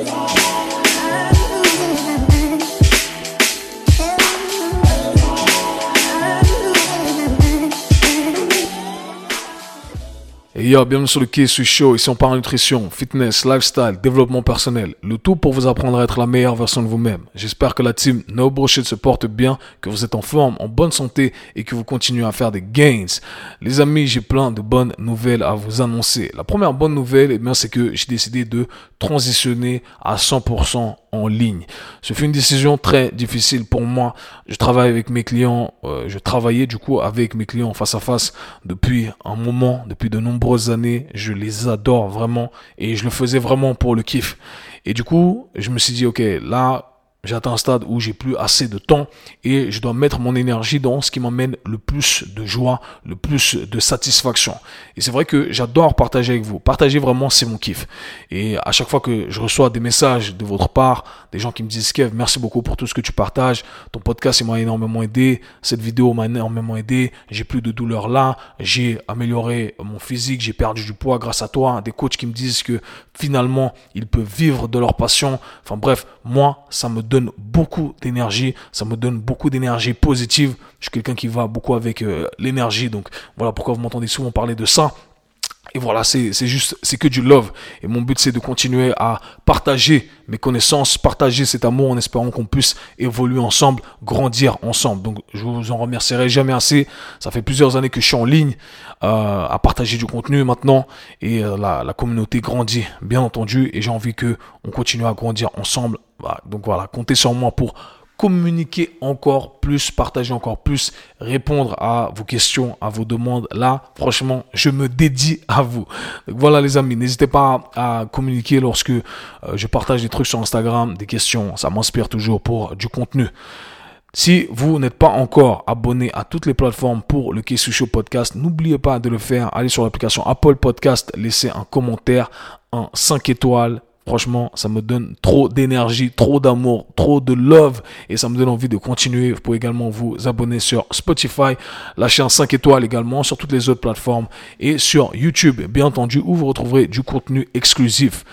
Et yo, bienvenue sur le KSU Show. Ici, on parle nutrition, fitness, lifestyle, développement personnel. Le tout pour vous apprendre à être la meilleure version de vous-même. J'espère que la team No Bullshit se porte bien, que vous êtes en forme, en bonne santé et que vous continuez à faire des gains. Les amis, j'ai plein de bonnes nouvelles à vous annoncer. La première bonne nouvelle, eh bien, c'est que j'ai décidé de transitionner à 100% en ligne. Ce fut une décision très difficile pour moi. Je travaille avec mes clients, euh, je travaillais du coup avec mes clients face à face depuis un moment, depuis de nombreuses années. Je les adore vraiment et je le faisais vraiment pour le kiff. Et du coup, je me suis dit, ok, là, j'ai atteint un stade où j'ai plus assez de temps et je dois mettre mon énergie dans ce qui m'amène le plus de joie, le plus de satisfaction. Et c'est vrai que j'adore partager avec vous. Partager vraiment, c'est mon kiff. Et à chaque fois que je reçois des messages de votre part, des gens qui me disent Kev, merci beaucoup pour tout ce que tu partages. Ton podcast, m'a énormément aidé. Cette vidéo m'a énormément aidé. J'ai plus de douleur là. J'ai amélioré mon physique. J'ai perdu du poids grâce à toi. Des coachs qui me disent que finalement, ils peuvent vivre de leur passion. Enfin bref, moi, ça me donne beaucoup d'énergie, ça me donne beaucoup d'énergie positive. Je suis quelqu'un qui va beaucoup avec euh, l'énergie, donc voilà pourquoi vous m'entendez souvent parler de ça. Et voilà, c'est juste, c'est que du love. Et mon but, c'est de continuer à partager mes connaissances, partager cet amour en espérant qu'on puisse évoluer ensemble, grandir ensemble. Donc, je vous en remercierai jamais assez. Ça fait plusieurs années que je suis en ligne euh, à partager du contenu maintenant. Et euh, la, la communauté grandit, bien entendu. Et j'ai envie que on continue à grandir ensemble. Donc voilà, comptez sur moi pour communiquer encore plus, partager encore plus, répondre à vos questions, à vos demandes. Là, franchement, je me dédie à vous. voilà les amis, n'hésitez pas à communiquer lorsque euh, je partage des trucs sur Instagram, des questions. Ça m'inspire toujours pour du contenu. Si vous n'êtes pas encore abonné à toutes les plateformes pour le Kessu Show Podcast, n'oubliez pas de le faire. Allez sur l'application Apple Podcast, laissez un commentaire, un 5 étoiles, Franchement, ça me donne trop d'énergie, trop d'amour, trop de love et ça me donne envie de continuer. Vous pouvez également vous abonner sur Spotify, lâcher un 5 étoiles également sur toutes les autres plateformes et sur YouTube, bien entendu, où vous retrouverez du contenu exclusif.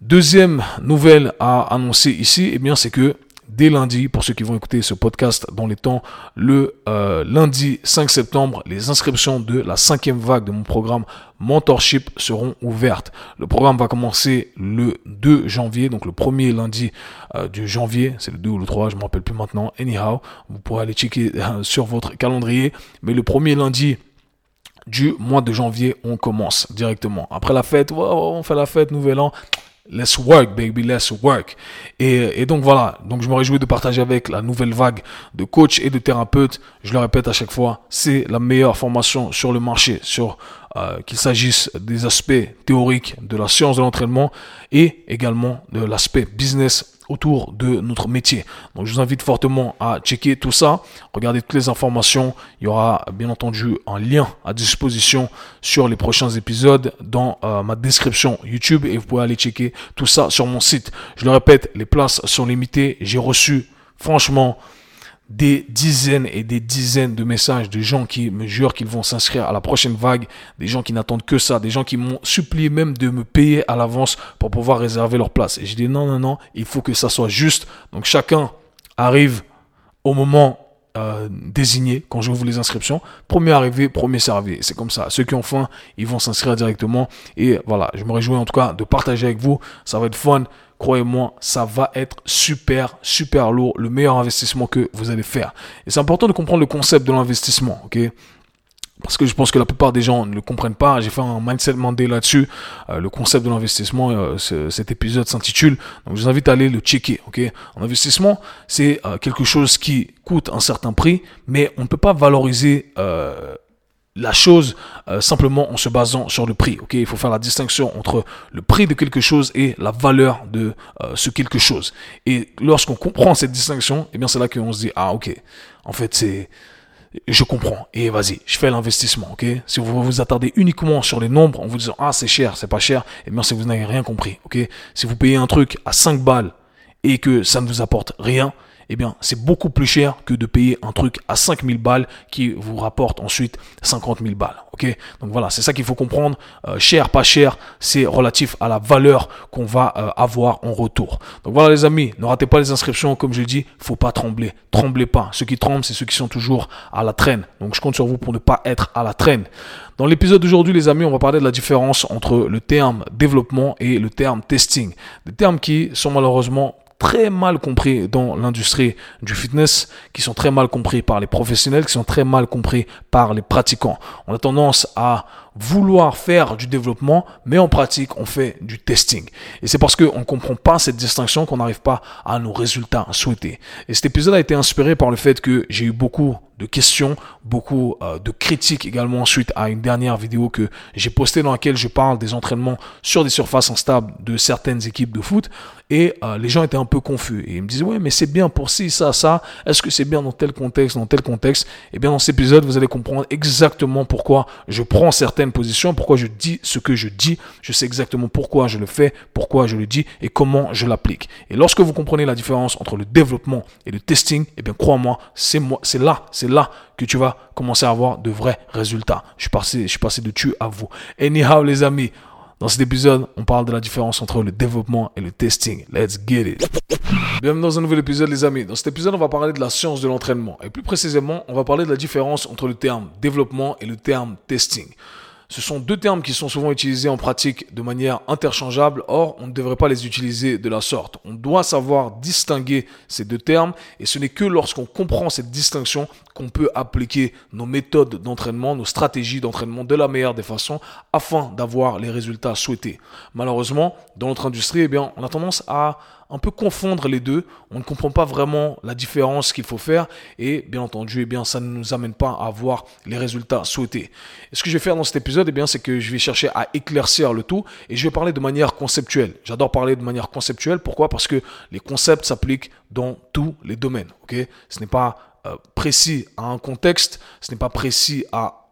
Deuxième nouvelle à annoncer ici, eh bien, c'est que dès lundi, pour ceux qui vont écouter ce podcast dans les temps, le euh, lundi 5 septembre, les inscriptions de la cinquième vague de mon programme Mentorship seront ouvertes. Le programme va commencer le 2 janvier, donc le premier lundi euh, du janvier, c'est le 2 ou le 3, je ne me rappelle plus maintenant. Anyhow, vous pourrez aller checker euh, sur votre calendrier, mais le premier lundi du mois de janvier, on commence directement. Après la fête, on fait la fête, nouvel an. Let's work, baby, let's work. Et, et, donc voilà, donc je me réjouis de partager avec la nouvelle vague de coachs et de thérapeutes. Je le répète à chaque fois, c'est la meilleure formation sur le marché, sur euh, qu'il s'agisse des aspects théoriques de la science de l'entraînement et également de l'aspect business autour de notre métier. Donc je vous invite fortement à checker tout ça, regardez toutes les informations. Il y aura bien entendu un lien à disposition sur les prochains épisodes dans euh, ma description YouTube et vous pouvez aller checker tout ça sur mon site. Je le répète, les places sont limitées. J'ai reçu franchement des dizaines et des dizaines de messages de gens qui me jurent qu'ils vont s'inscrire à la prochaine vague, des gens qui n'attendent que ça, des gens qui m'ont supplié même de me payer à l'avance pour pouvoir réserver leur place. Et je dis non, non, non, il faut que ça soit juste. Donc chacun arrive au moment euh, désigné quand j'ouvre les inscriptions. Premier arrivé, premier servi. C'est comme ça. Ceux qui ont faim, ils vont s'inscrire directement. Et voilà, je me réjouis en tout cas de partager avec vous. Ça va être fun. Croyez-moi, ça va être super, super lourd. Le meilleur investissement que vous allez faire. Et c'est important de comprendre le concept de l'investissement. ok? Parce que je pense que la plupart des gens ne le comprennent pas. J'ai fait un mindset mandé là-dessus. Euh, le concept de l'investissement, euh, cet épisode s'intitule. Donc je vous invite à aller le checker. Ok, un investissement, c'est euh, quelque chose qui coûte un certain prix, mais on ne peut pas valoriser la chose simplement en se basant sur le prix. Ok, il faut faire la distinction entre le prix de quelque chose et la valeur de ce quelque chose. Et lorsqu'on comprend cette distinction, eh bien c'est là qu'on se dit ah ok, en fait c'est je comprends. Et vas-y, je fais l'investissement, ok? Si vous vous attardez uniquement sur les nombres en vous disant, ah, c'est cher, c'est pas cher, et eh bien, si vous n'avez rien compris, ok? Si vous payez un truc à 5 balles et que ça ne vous apporte rien, eh bien, c'est beaucoup plus cher que de payer un truc à 5000 balles qui vous rapporte ensuite 50 000 balles. Ok? Donc voilà, c'est ça qu'il faut comprendre. Euh, cher, pas cher, c'est relatif à la valeur qu'on va euh, avoir en retour. Donc voilà les amis, ne ratez pas les inscriptions. Comme je l'ai dit, faut pas trembler. Tremblez pas. Ceux qui tremblent, c'est ceux qui sont toujours à la traîne. Donc je compte sur vous pour ne pas être à la traîne. Dans l'épisode d'aujourd'hui, les amis, on va parler de la différence entre le terme développement et le terme testing. Des termes qui sont malheureusement très mal compris dans l'industrie du fitness, qui sont très mal compris par les professionnels, qui sont très mal compris par les pratiquants. On a tendance à vouloir faire du développement, mais en pratique, on fait du testing. Et c'est parce qu'on ne comprend pas cette distinction qu'on n'arrive pas à nos résultats souhaités. Et cet épisode a été inspiré par le fait que j'ai eu beaucoup de questions, beaucoup euh, de critiques également suite à une dernière vidéo que j'ai postée dans laquelle je parle des entraînements sur des surfaces instables de certaines équipes de foot. Et euh, les gens étaient un peu confus. Et ils me disaient, ouais, mais c'est bien pour ci, ça, ça. Est-ce que c'est bien dans tel contexte, dans tel contexte? Et eh bien, dans cet épisode, vous allez comprendre exactement pourquoi je prends certaines position, pourquoi je dis ce que je dis, je sais exactement pourquoi je le fais, pourquoi je le dis et comment je l'applique. Et lorsque vous comprenez la différence entre le développement et le testing, eh bien crois-moi, c'est moi, c'est là, c'est là que tu vas commencer à avoir de vrais résultats. Je suis passé, de tu à vous. Anyhow les amis, dans cet épisode, on parle de la différence entre le développement et le testing. Let's get it. Bienvenue dans un nouvel épisode, les amis. Dans cet épisode, on va parler de la science de l'entraînement. Et plus précisément, on va parler de la différence entre le terme développement et le terme testing. Ce sont deux termes qui sont souvent utilisés en pratique de manière interchangeable, or on ne devrait pas les utiliser de la sorte. On doit savoir distinguer ces deux termes et ce n'est que lorsqu'on comprend cette distinction qu'on peut appliquer nos méthodes d'entraînement, nos stratégies d'entraînement de la meilleure des façons afin d'avoir les résultats souhaités. Malheureusement, dans notre industrie, eh bien, on a tendance à un peu confondre les deux. On ne comprend pas vraiment la différence qu'il faut faire et bien entendu, eh bien, ça ne nous amène pas à avoir les résultats souhaités. Ce que je vais faire dans cet épisode, eh c'est que je vais chercher à éclaircir le tout et je vais parler de manière conceptuelle. J'adore parler de manière conceptuelle. Pourquoi? Parce que les concepts s'appliquent dans tous les domaines. Ce n'est pas euh, précis à un contexte, ce n'est pas précis à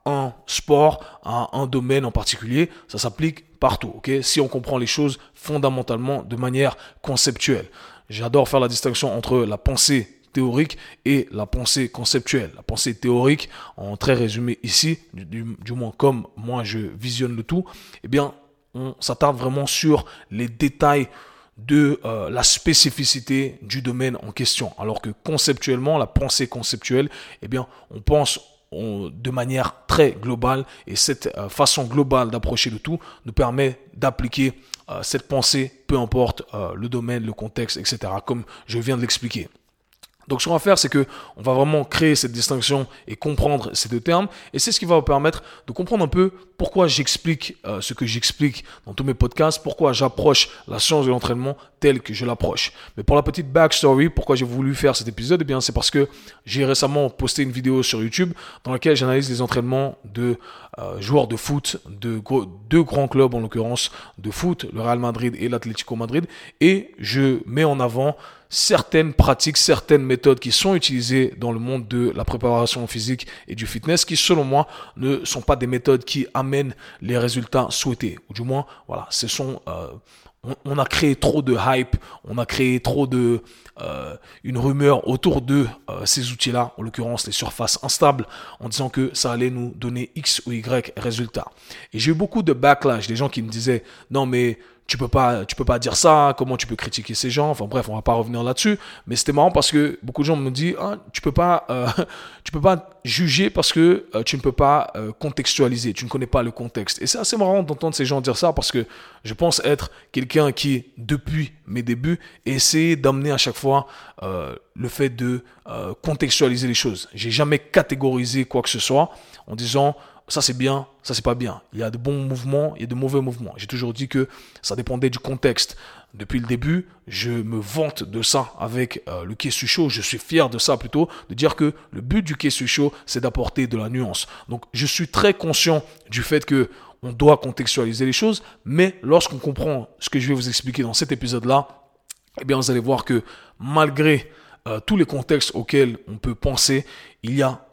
sport, à un domaine en particulier, ça s'applique partout. ok? Si on comprend les choses fondamentalement de manière conceptuelle. J'adore faire la distinction entre la pensée théorique et la pensée conceptuelle. La pensée théorique, en très résumé ici, du, moins comme moi je visionne le tout, eh bien, on s'attarde vraiment sur les détails de euh, la spécificité du domaine en question. Alors que conceptuellement, la pensée conceptuelle, eh bien, on pense de manière très globale et cette euh, façon globale d'approcher le tout nous permet d'appliquer euh, cette pensée, peu importe euh, le domaine, le contexte, etc., comme je viens de l'expliquer. Donc ce qu'on va faire, c'est que on va vraiment créer cette distinction et comprendre ces deux termes. Et c'est ce qui va vous permettre de comprendre un peu pourquoi j'explique euh, ce que j'explique dans tous mes podcasts, pourquoi j'approche la science de l'entraînement telle que je l'approche. Mais pour la petite backstory, pourquoi j'ai voulu faire cet épisode, eh bien c'est parce que j'ai récemment posté une vidéo sur YouTube dans laquelle j'analyse les entraînements de euh, joueurs de foot, de deux grands clubs en l'occurrence de foot, le Real Madrid et l'Atlético Madrid, et je mets en avant certaines pratiques, certaines méthodes qui sont utilisées dans le monde de la préparation physique et du fitness qui, selon moi, ne sont pas des méthodes qui amènent les résultats souhaités. Ou du moins, voilà, ce sont... Euh, on, a créé trop de hype, on a créé trop de euh, une rumeur autour de euh, ces outils-là, en l'occurrence les surfaces instables, en disant que ça allait nous donner X ou Y résultats. Et j'ai eu beaucoup de backlash, des gens qui me disaient non mais tu peux pas tu peux pas dire ça comment tu peux critiquer ces gens enfin bref on va pas revenir là-dessus. Mais c'était marrant parce que beaucoup de gens me disent ah, tu peux pas euh, tu peux pas juger parce que euh, tu ne peux pas euh, contextualiser tu ne connais pas le contexte. Et c'est assez marrant d'entendre ces gens dire ça parce que je pense être quelqu'un qui depuis mes débuts essaie d'amener à chaque fois le fait de contextualiser les choses. J'ai jamais catégorisé quoi que ce soit en disant ça c'est bien, ça c'est pas bien. Il y a de bons mouvements, il y a de mauvais mouvements. J'ai toujours dit que ça dépendait du contexte. Depuis le début, je me vante de ça avec euh, le Kessu. Je suis fier de ça plutôt, de dire que le but du Kessu c'est d'apporter de la nuance. Donc, je suis très conscient du fait que on doit contextualiser les choses, mais lorsqu'on comprend ce que je vais vous expliquer dans cet épisode-là, eh bien, vous allez voir que malgré euh, tous les contextes auxquels on peut penser, il y a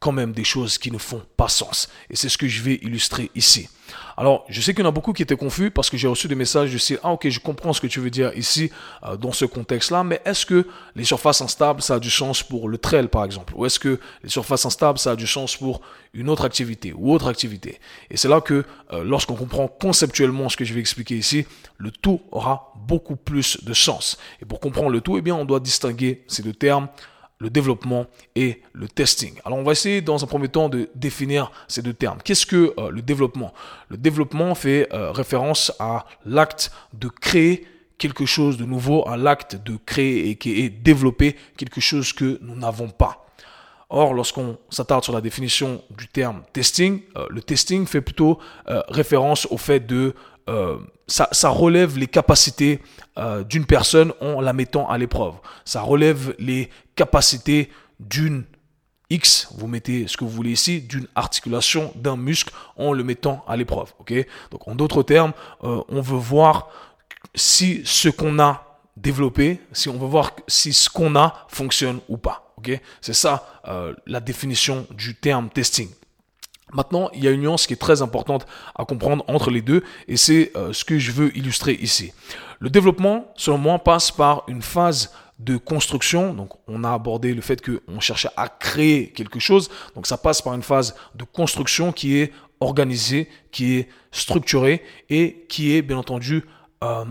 quand même des choses qui ne font pas sens. Et c'est ce que je vais illustrer ici. Alors, je sais qu'il y en a beaucoup qui étaient confus parce que j'ai reçu des messages du style, ah ok, je comprends ce que tu veux dire ici euh, dans ce contexte-là, mais est-ce que les surfaces instables, ça a du sens pour le trail par exemple? Ou est-ce que les surfaces instables, ça a du sens pour une autre activité ou autre activité? Et c'est là que euh, lorsqu'on comprend conceptuellement ce que je vais expliquer ici, le tout aura beaucoup plus de sens. Et pour comprendre le tout, eh bien, on doit distinguer ces deux termes le développement et le testing. Alors on va essayer dans un premier temps de définir ces deux termes. Qu'est-ce que euh, le développement? Le développement fait euh, référence à l'acte de créer quelque chose de nouveau, à l'acte de créer et est développer quelque chose que nous n'avons pas. Or, lorsqu'on s'attarde sur la définition du terme testing, euh, le testing fait plutôt référence au fait de euh, ça, ça, relève les capacités euh, d'une personne en la mettant à l'épreuve. Ça relève les capacités d'une X, vous mettez ce que vous voulez ici, d'une articulation, d'un muscle en le mettant à l'épreuve. Donc en d'autres termes, euh, on veut voir si ce qu'on a développé, si on veut voir si ce qu'on a fonctionne ou pas. Ok? C'est ça la définition du terme testing. Maintenant, il y a une nuance qui est très importante à comprendre entre les deux et c'est euh, ce que je veux illustrer ici. Le développement, selon moi, passe par une phase de construction. Donc, on a abordé le fait qu'on cherchait à créer quelque chose. Donc, ça passe par une phase de construction qui est organisée, qui est structurée et qui est, bien entendu, euh,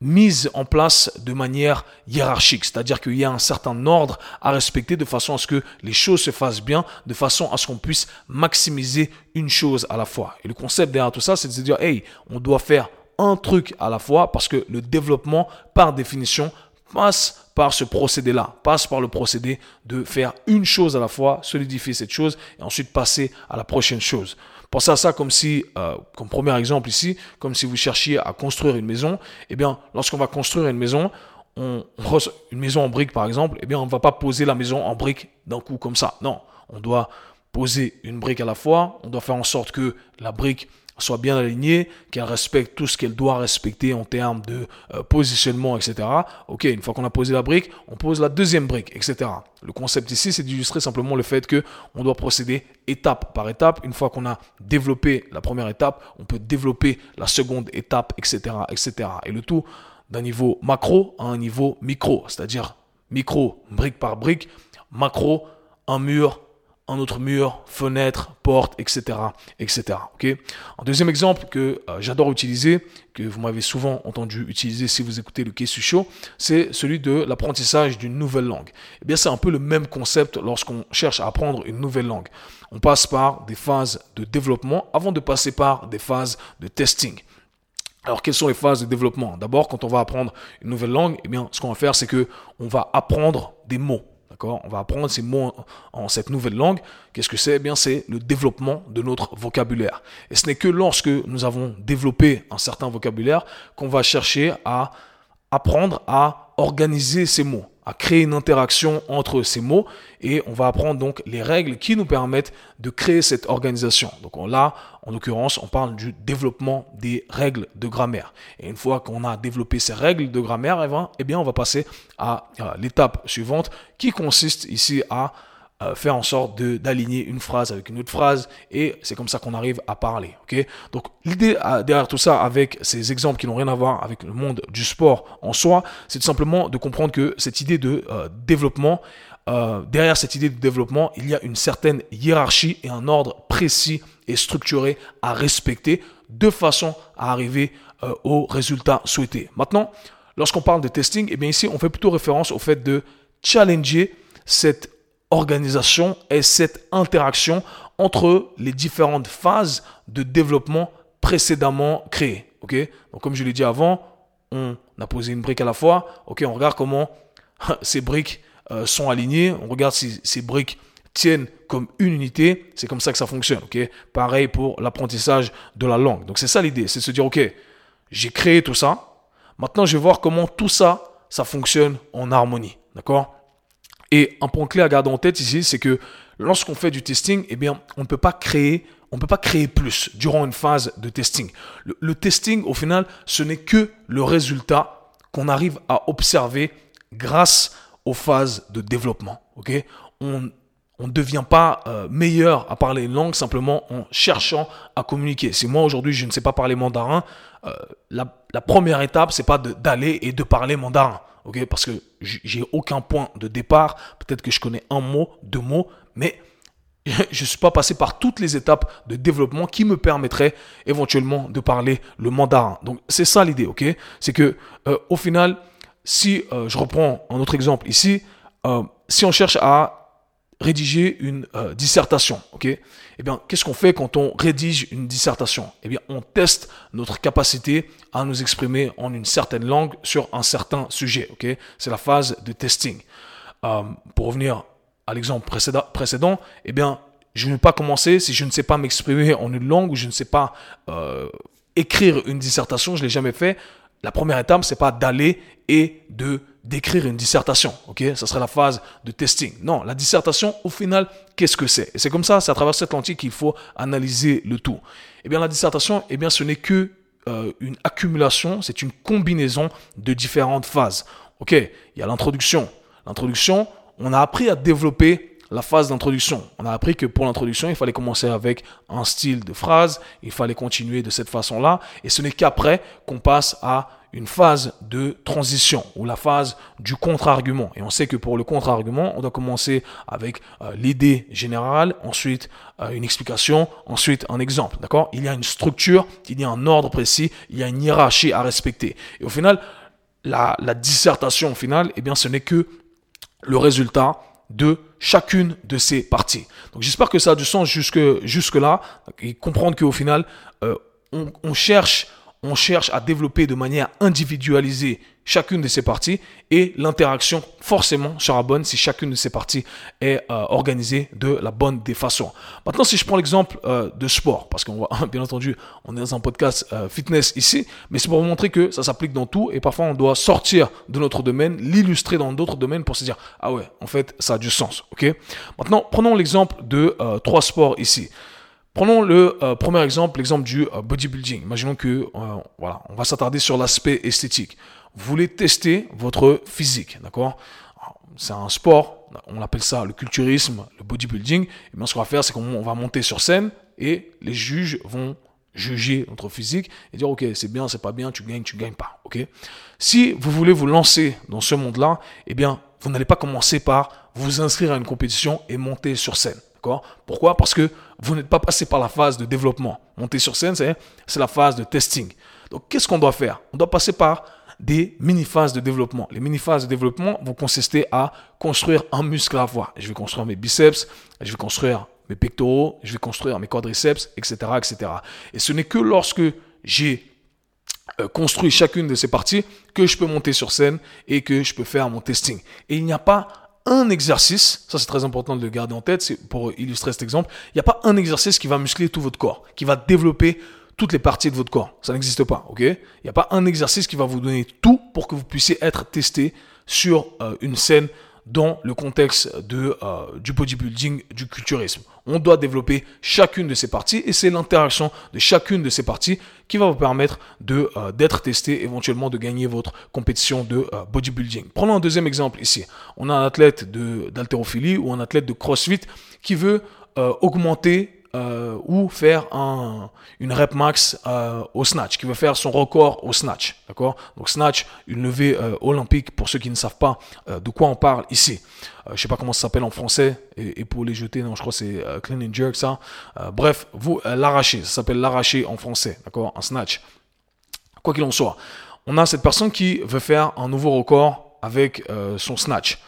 mise en place de manière hiérarchique, c'est-à-dire qu'il y a un certain ordre à respecter de façon à ce que les choses se fassent bien, de façon à ce qu'on puisse maximiser une chose à la fois. Et le concept derrière tout ça, c'est de se dire, hey, on doit faire un truc à la fois parce que le développement, par définition, passe par ce procédé-là, passe par le procédé de faire une chose à la fois, solidifier cette chose et ensuite passer à la prochaine chose. Pensez à ça comme si, euh, comme premier exemple ici, comme si vous cherchiez à construire une maison. Eh bien, lorsqu'on va construire une maison, on, une maison en briques par exemple, eh bien, on ne va pas poser la maison en briques d'un coup comme ça. Non, on doit poser une brique à la fois. On doit faire en sorte que la brique soit bien alignée, qu'elle respecte tout ce qu'elle doit respecter en termes de euh, positionnement, etc. Ok, une fois qu'on a posé la brique, on pose la deuxième brique, etc. Le concept ici, c'est d'illustrer simplement le fait que on doit procéder étape par étape. Une fois qu'on a développé la première étape, on peut développer la seconde étape, etc., etc. Et le tout d'un niveau macro à un niveau micro, c'est-à-dire micro, brique par brique, macro, un mur un autre mur, fenêtre, porte, etc. etc. Ok? Un deuxième exemple que euh, j'adore utiliser, que vous m'avez souvent entendu utiliser si vous écoutez le Kesu Show, c'est celui de l'apprentissage d'une nouvelle langue. Eh c'est un peu le même concept lorsqu'on cherche à apprendre une nouvelle langue. On passe par des phases de développement avant de passer par des phases de testing. Alors, quelles sont les phases de développement? D'abord, quand on va apprendre une nouvelle langue, eh bien, ce qu'on va faire, c'est que on va apprendre des mots. On va apprendre ces mots en, cette nouvelle langue. Qu'est-ce que c'est? Eh bien, c'est le développement de notre vocabulaire. Et ce n'est que lorsque nous avons développé un certain vocabulaire qu'on va chercher à apprendre à organiser ces mots à créer une interaction entre ces mots et on va apprendre donc les règles qui nous permettent de créer cette organisation. Donc là, en l'occurrence, on parle du développement des règles de grammaire. Et une fois qu'on a développé ces règles de grammaire, eh bien, on va passer à l'étape suivante qui consiste ici à euh, faire en sorte d'aligner une phrase avec une autre phrase et c'est comme ça qu'on arrive à parler. ok? Donc l'idée euh, derrière tout ça avec ces exemples qui n'ont rien à voir avec le monde du sport en soi, c'est tout simplement de comprendre que cette idée de euh, développement, derrière cette idée de développement, il y a une certaine hiérarchie et un ordre précis et structuré à respecter de façon à arriver au résultat souhaité. Maintenant, lorsqu'on parle de testing, et eh bien ici on fait plutôt référence au fait de challenger cette organisation et cette interaction entre les différentes phases de développement précédemment créées. Ok? Donc comme je l'ai dit avant, on a posé une brique à la fois. Ok, on regarde comment ces briques euh, sont alignées. On regarde si ces briques tiennent comme une unité. C'est comme ça que ça fonctionne. Ok? Pareil pour l'apprentissage de la langue. Donc c'est ça l'idée, c'est de se dire ok, j'ai créé tout ça. Maintenant, je vais voir comment tout ça, ça fonctionne en harmonie. D'accord? Et un point clé à garder en tête ici, c'est que lorsqu'on fait du testing, eh bien, on ne peut pas créer, on ne peut pas créer plus durant une phase de testing. Le, testing, au final, ce n'est que le résultat qu'on arrive à observer grâce aux phases de développement. Ok? On, on ne devient pas euh, meilleur à parler une langue simplement en cherchant à communiquer. Si moi aujourd'hui je ne sais pas parler mandarin, euh, la, première étape c'est pas d'aller et de parler mandarin, ok Parce que j'ai aucun point de départ. Peut-être que je connais un mot, deux mots, mais je ne suis pas passé par toutes les étapes de développement qui me permettraient éventuellement de parler le mandarin. Donc c'est ça l'idée, ok? C'est que euh, au final, si je reprends un autre exemple ici, si on cherche à rédiger une euh, dissertation, ok? Eh bien, qu'est-ce qu'on fait quand on rédige une dissertation? Eh bien, on teste notre capacité à nous exprimer en une certaine langue sur un certain sujet, ok? C'est la phase de testing. Euh, pour revenir à l'exemple précédent, précédent, eh bien, je ne vais pas commencer si je ne sais pas m'exprimer en une langue ou je ne sais pas euh, écrire une dissertation, je l'ai jamais fait. La première étape, c'est pas d'aller et de d'écrire une dissertation, ok? Ça serait la phase de testing. Non, la dissertation, au final, qu'est-ce que c'est? Et c'est comme ça, c'est à travers cette lentille qu'il faut analyser le tout. Eh bien, la dissertation, eh bien, ce n'est que euh, une accumulation, c'est une combinaison de différentes phases. Ok, il y a l'introduction. L'introduction, on a appris à développer la phase d'introduction. On a appris que pour l'introduction, il fallait commencer avec un style de phrase, il fallait continuer de cette façon-là, et ce n'est qu'après qu'on passe à une phase de transition ou la phase du contre-argument. Et on sait que pour le contre-argument, on doit commencer avec euh, l'idée générale, ensuite euh, une explication, ensuite un exemple. D'accord? Il y a une structure, il y a un ordre précis, il y a une hiérarchie à respecter. Et au final, la, la dissertation au final, eh bien, ce n'est que le résultat de chacune de ces parties. Donc j'espère que ça a du sens jusque, jusque là et comprendre qu'au final, euh, on, on, cherche on cherche à développer de manière individualisée chacune de ces parties et l'interaction forcément sera bonne si chacune de ces parties est euh, organisée de la bonne des façons. Maintenant, si je prends l'exemple euh, de sport, parce qu'on voit, bien entendu, on est dans un podcast euh, fitness ici, mais c'est pour vous montrer que ça s'applique dans tout et parfois on doit sortir de notre domaine, l'illustrer dans d'autres domaines pour se dire, ah ouais, en fait, ça a du sens, ok? Maintenant, prenons l'exemple de trois sports ici. Prenons le euh, premier exemple, l'exemple du euh, bodybuilding. Imaginons que, euh, voilà, on va s'attarder sur l'aspect esthétique. Vous voulez tester votre physique, d'accord? C'est un sport, on appelle ça le culturisme, le bodybuilding. Et bien, ce qu'on va faire, c'est qu'on va monter sur scène et les juges vont juger notre physique et dire ok c'est bien c'est pas bien tu gagnes tu gagnes pas ok? Si vous voulez vous lancer dans ce monde là eh bien vous n'allez pas commencer par vous inscrire à une compétition et monter sur scène pourquoi? Parce que vous n'êtes pas passé par la phase de développement. Monter sur scène, c'est la phase de testing. Donc, qu'est-ce qu'on doit faire? On doit passer par des mini-phases de développement. Les mini-phases de développement vont consister à construire un muscle à la. Je vais construire mes biceps, je vais construire mes pectoraux, je vais construire mes quadriceps, etc. etc. Et ce n'est que lorsque j'ai euh, construit chacune de ces parties que je peux monter sur scène et que je peux faire mon testing. Et il n'y a pas un exercice, ça c'est très important de le garder en tête, c'est pour illustrer cet exemple, il n'y a pas un exercice qui va muscler tout votre corps, qui va développer toutes les parties de votre corps. Ça n'existe pas, ok? Il n'y a pas un exercice qui va vous donner tout pour que vous puissiez être testé sur euh, une scène dans le contexte de, euh, du bodybuilding, du culturisme. On doit développer chacune de ces parties et c'est l'interaction de chacune de ces parties qui va vous permettre euh, d'être testé, éventuellement de gagner votre compétition de euh, bodybuilding. Prenons un deuxième exemple ici. On a un athlète d'haltérophilie ou un athlète de CrossFit qui veut augmenter euh, ou faire un, une rep max euh, au snatch, qui veut faire son record au snatch. D'accord? Donc snatch, une levée euh, olympique pour ceux qui ne savent pas euh, de quoi on parle ici. je sais pas comment ça s'appelle en français et, pour les jeter, non, je crois que c'est clean and jerk ça. bref, vous l'arracher, ça s'appelle l'arracher en français. D'accord? Un snatch. Quoi qu'il en soit, on a cette personne qui veut faire un nouveau record avec son snatch.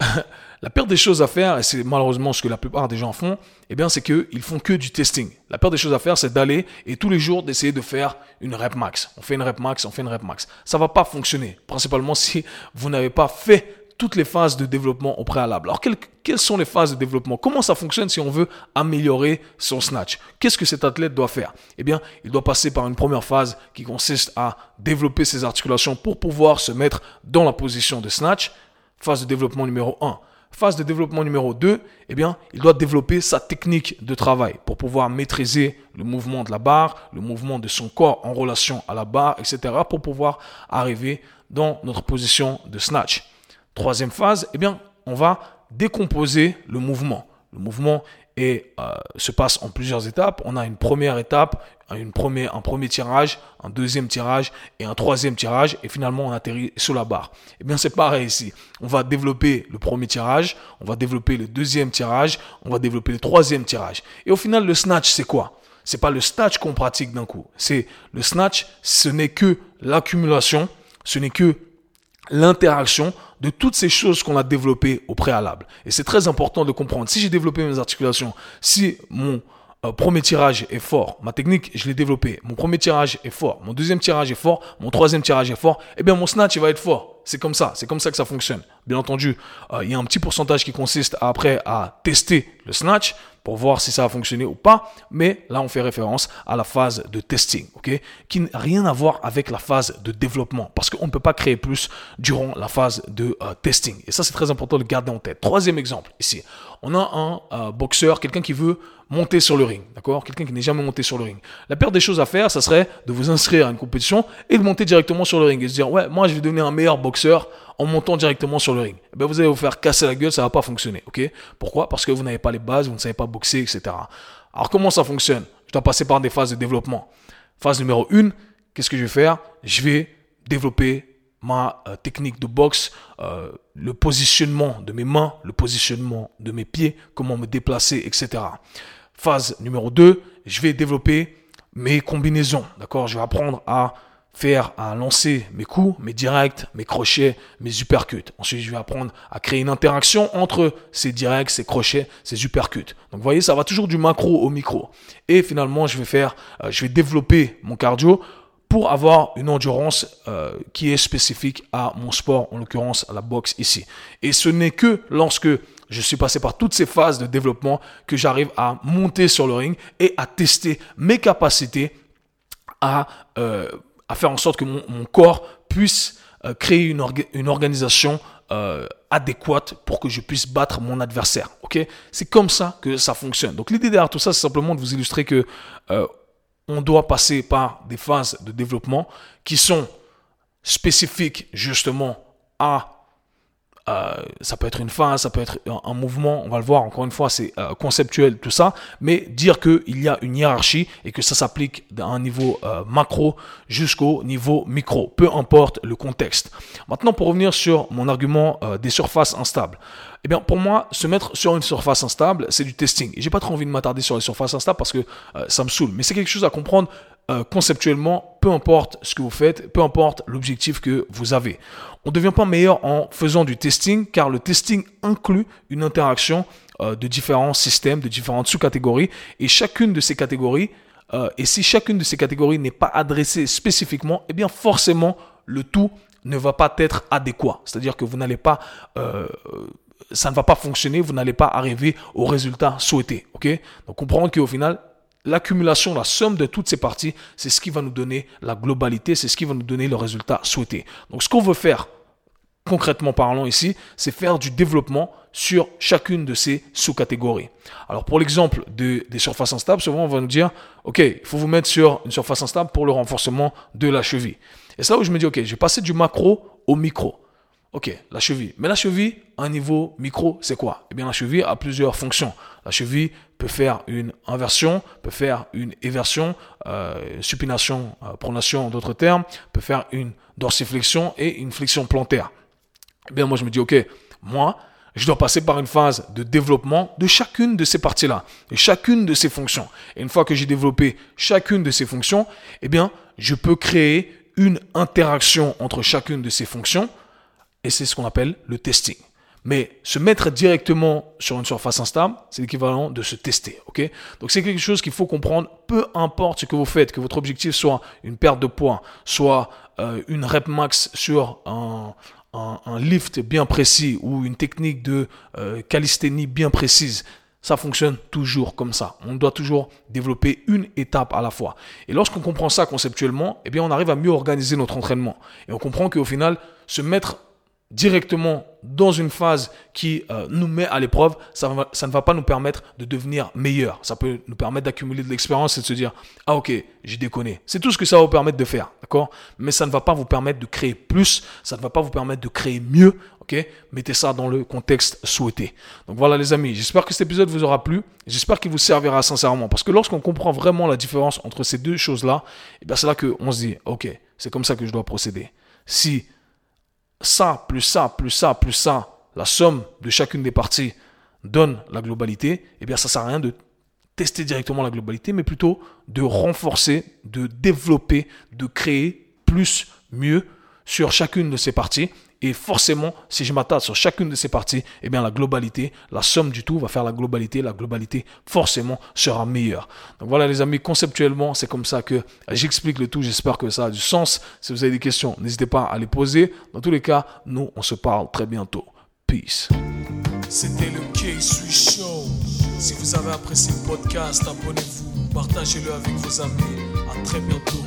La pire des choses à faire, et c'est malheureusement ce que la plupart des gens font, eh bien, c'est qu'ils font que du testing. La pire des choses à faire, c'est d'aller et tous les jours d'essayer de faire une rep max. On fait une rep max, on fait une rep max. Ça va pas fonctionner. Principalement si vous n'avez pas fait toutes les phases de développement au préalable. Alors, quelles, quelles sont les phases de développement? Comment ça fonctionne si on veut améliorer son snatch? Qu'est-ce que cet athlète doit faire? Eh bien, il doit passer par une première phase qui consiste à développer ses articulations pour pouvoir se mettre dans la position de snatch. Phase de développement numéro 1 Phase de développement numéro 2, eh bien, il doit développer sa technique de travail pour pouvoir maîtriser le mouvement de la barre, le mouvement de son corps en relation à la barre, etc. pour pouvoir arriver dans notre position de snatch. Troisième phase, eh bien, on va décomposer le mouvement. le mouvement et euh, se passe en plusieurs étapes. On a une première étape, une un premier tirage, un deuxième tirage et un troisième tirage et finalement on atterrit sous la barre. Eh bien c'est pareil ici. On va développer le premier tirage, on va développer le deuxième tirage, on va développer le troisième tirage. Et au final le snatch c'est quoi? C'est pas le snatch qu'on pratique d'un coup. C'est le snatch, ce n'est que l'accumulation, ce n'est que l'interaction de toutes ces choses qu'on a développées au préalable. Et c'est très important de comprendre. Si j'ai développé mes articulations, si mon euh, premier tirage est fort, ma technique, je l'ai développée, mon premier tirage est fort, mon deuxième tirage est fort, mon troisième tirage est fort, eh bien mon snatch il va être fort. C'est comme ça, c'est comme ça que ça fonctionne. Bien entendu, euh, il y a un petit pourcentage qui consiste après à tester le snatch pour voir si ça a fonctionné ou pas, mais là on fait référence à la phase de testing, ok, qui n'a rien à voir avec la phase de développement, parce qu'on ne peut pas créer plus durant la phase de euh, testing. Et ça c'est très important de garder en tête. Troisième exemple ici, on a un euh, boxeur, quelqu'un qui veut monter sur le ring, d'accord? Quelqu'un qui n'est jamais monté sur le ring. La pire des choses à faire, ça serait de vous inscrire à une compétition et de monter directement sur le ring et se dire, ouais, moi je vais devenir un meilleur boxeur en montant directement sur le ring. Eh ben, vous allez vous faire casser la gueule, ça va pas fonctionner, ok? Pourquoi? Parce que vous n'avez pas les bases, vous ne savez pas boxer, etc. Alors comment ça fonctionne? Je dois passer par des phases de développement. Phase numéro 1, qu'est-ce que je vais faire? Je vais développer ma euh, technique de boxe, euh, le positionnement de mes mains, le positionnement de mes pieds, comment me déplacer, etc. Phase numéro 2, je vais développer mes combinaisons. D'accord? Je vais apprendre à faire, à lancer mes coups, mes directs, mes crochets, mes uppercuts. Ensuite, je vais apprendre à créer une interaction entre ces directs, ces crochets, ces uppercuts. Donc, vous voyez, ça va toujours du macro au micro. Et finalement, je vais faire, euh, je vais développer mon cardio pour avoir une endurance euh, qui est spécifique à mon sport, en l'occurrence à la boxe ici. Et ce n'est que lorsque je suis passé par toutes ces phases de développement que j'arrive à monter sur le ring et à tester mes capacités à, euh, à faire en sorte que mon, corps puisse euh, créer une, organisation euh, adéquate pour que je puisse battre mon adversaire. C'est comme ça que ça fonctionne. Donc l'idée derrière tout ça, c'est simplement de vous illustrer que euh, on doit passer par des phases de développement qui sont spécifiques justement à euh, ça peut être une phase, ça peut être un, mouvement, on va le voir, encore une fois, c'est euh, conceptuel tout ça, mais dire qu'il y a une hiérarchie et que ça s'applique d'un niveau euh, macro jusqu'au niveau micro, peu importe le contexte. Maintenant, pour revenir sur mon argument des surfaces instables, eh bien, pour moi, se mettre sur une surface instable, c'est du testing. J'ai pas trop envie de m'attarder sur les surfaces instables parce que ça me saoule, mais c'est quelque chose à comprendre conceptuellement, peu importe ce que vous faites, peu importe l'objectif que vous avez. On ne devient pas meilleur en faisant du testing car le testing inclut une interaction euh, de différents systèmes, de différentes sous-catégories et chacune de ces catégories, euh, et si chacune de ces catégories n'est pas adressée spécifiquement, eh bien forcément le tout ne va pas être adéquat. C'est-à-dire que vous n'allez pas... Euh, ça ne va pas fonctionner, vous n'allez pas arriver au résultat souhaité. Ok? Donc comprendre qu'au final, L'accumulation, la somme de toutes ces parties, c'est ce qui va nous donner la globalité, c'est ce qui va nous donner le résultat souhaité. Donc ce qu'on veut faire, concrètement parlant ici, c'est faire du développement sur chacune de ces sous-catégories. Alors pour l'exemple de, des surfaces instables, souvent on va nous dire, OK, il faut vous mettre sur une surface instable pour le renforcement de la cheville. Et c'est là où je me dis, OK, j'ai passé du macro au micro. Ok, la cheville. Mais la cheville, à un niveau micro, c'est quoi? Eh bien, la cheville a plusieurs fonctions. La cheville peut faire une inversion, peut faire une éversion, euh, supination, euh, pronation d'autres termes, peut faire une dorsiflexion et une flexion plantaire. Eh bien, moi, je me dis, ok, moi, je dois passer par une phase de développement de chacune de ces parties-là, de chacune de ces fonctions. Et une fois que j'ai développé chacune de ces fonctions, eh bien, je peux créer une interaction entre chacune de ces fonctions et c'est ce qu'on appelle le testing. Mais se mettre directement sur une surface instable, c'est l'équivalent de se tester. ok? Donc c'est quelque chose qu'il faut comprendre, peu importe ce que vous faites, que votre objectif soit une perte de poids, soit euh, une rep max sur un, un, lift bien précis ou une technique de euh, calisthénie bien précise. Ça fonctionne toujours comme ça. On doit toujours développer une étape à la fois. Et lorsqu'on comprend ça conceptuellement, eh bien, on arrive à mieux organiser notre entraînement. Et on comprend qu'au final, se mettre directement dans une phase qui euh, nous met à l'épreuve, ça, ne va pas nous permettre de devenir meilleur. Ça peut nous permettre d'accumuler de l'expérience et de se dire, ah ok, j'ai déconné. C'est tout ce que ça va vous permettre de faire, d'accord? Mais ça ne va pas vous permettre de créer plus, ça ne va pas vous permettre de créer mieux, Ok? Mettez ça dans le contexte souhaité. Donc voilà les amis, j'espère que cet épisode vous aura plu. J'espère qu'il vous servira sincèrement. Parce que lorsqu'on comprend vraiment la différence entre ces deux choses-là, eh bien c'est là qu'on se dit, ok, c'est comme ça que je dois procéder. Si ça, plus ça, plus ça, plus ça, la somme de chacune des parties donne la globalité, eh bien ça sert à rien de tester directement la globalité, mais plutôt de renforcer, de développer, de créer plus, mieux sur chacune de ces parties. Et forcément, si je m'attarde sur chacune de ces parties, eh bien la globalité, la somme du tout va faire la globalité. La globalité, forcément, sera meilleure. Donc voilà les amis, conceptuellement, c'est comme ça que j'explique le tout. J'espère que ça a du sens. Si vous avez des questions, n'hésitez pas à les poser. Dans tous les cas, nous, on se parle très bientôt. Peace. C'était le K-Sui Show. Si vous avez apprécié le podcast, abonnez-vous, partagez-le avec vos amis. À très bientôt.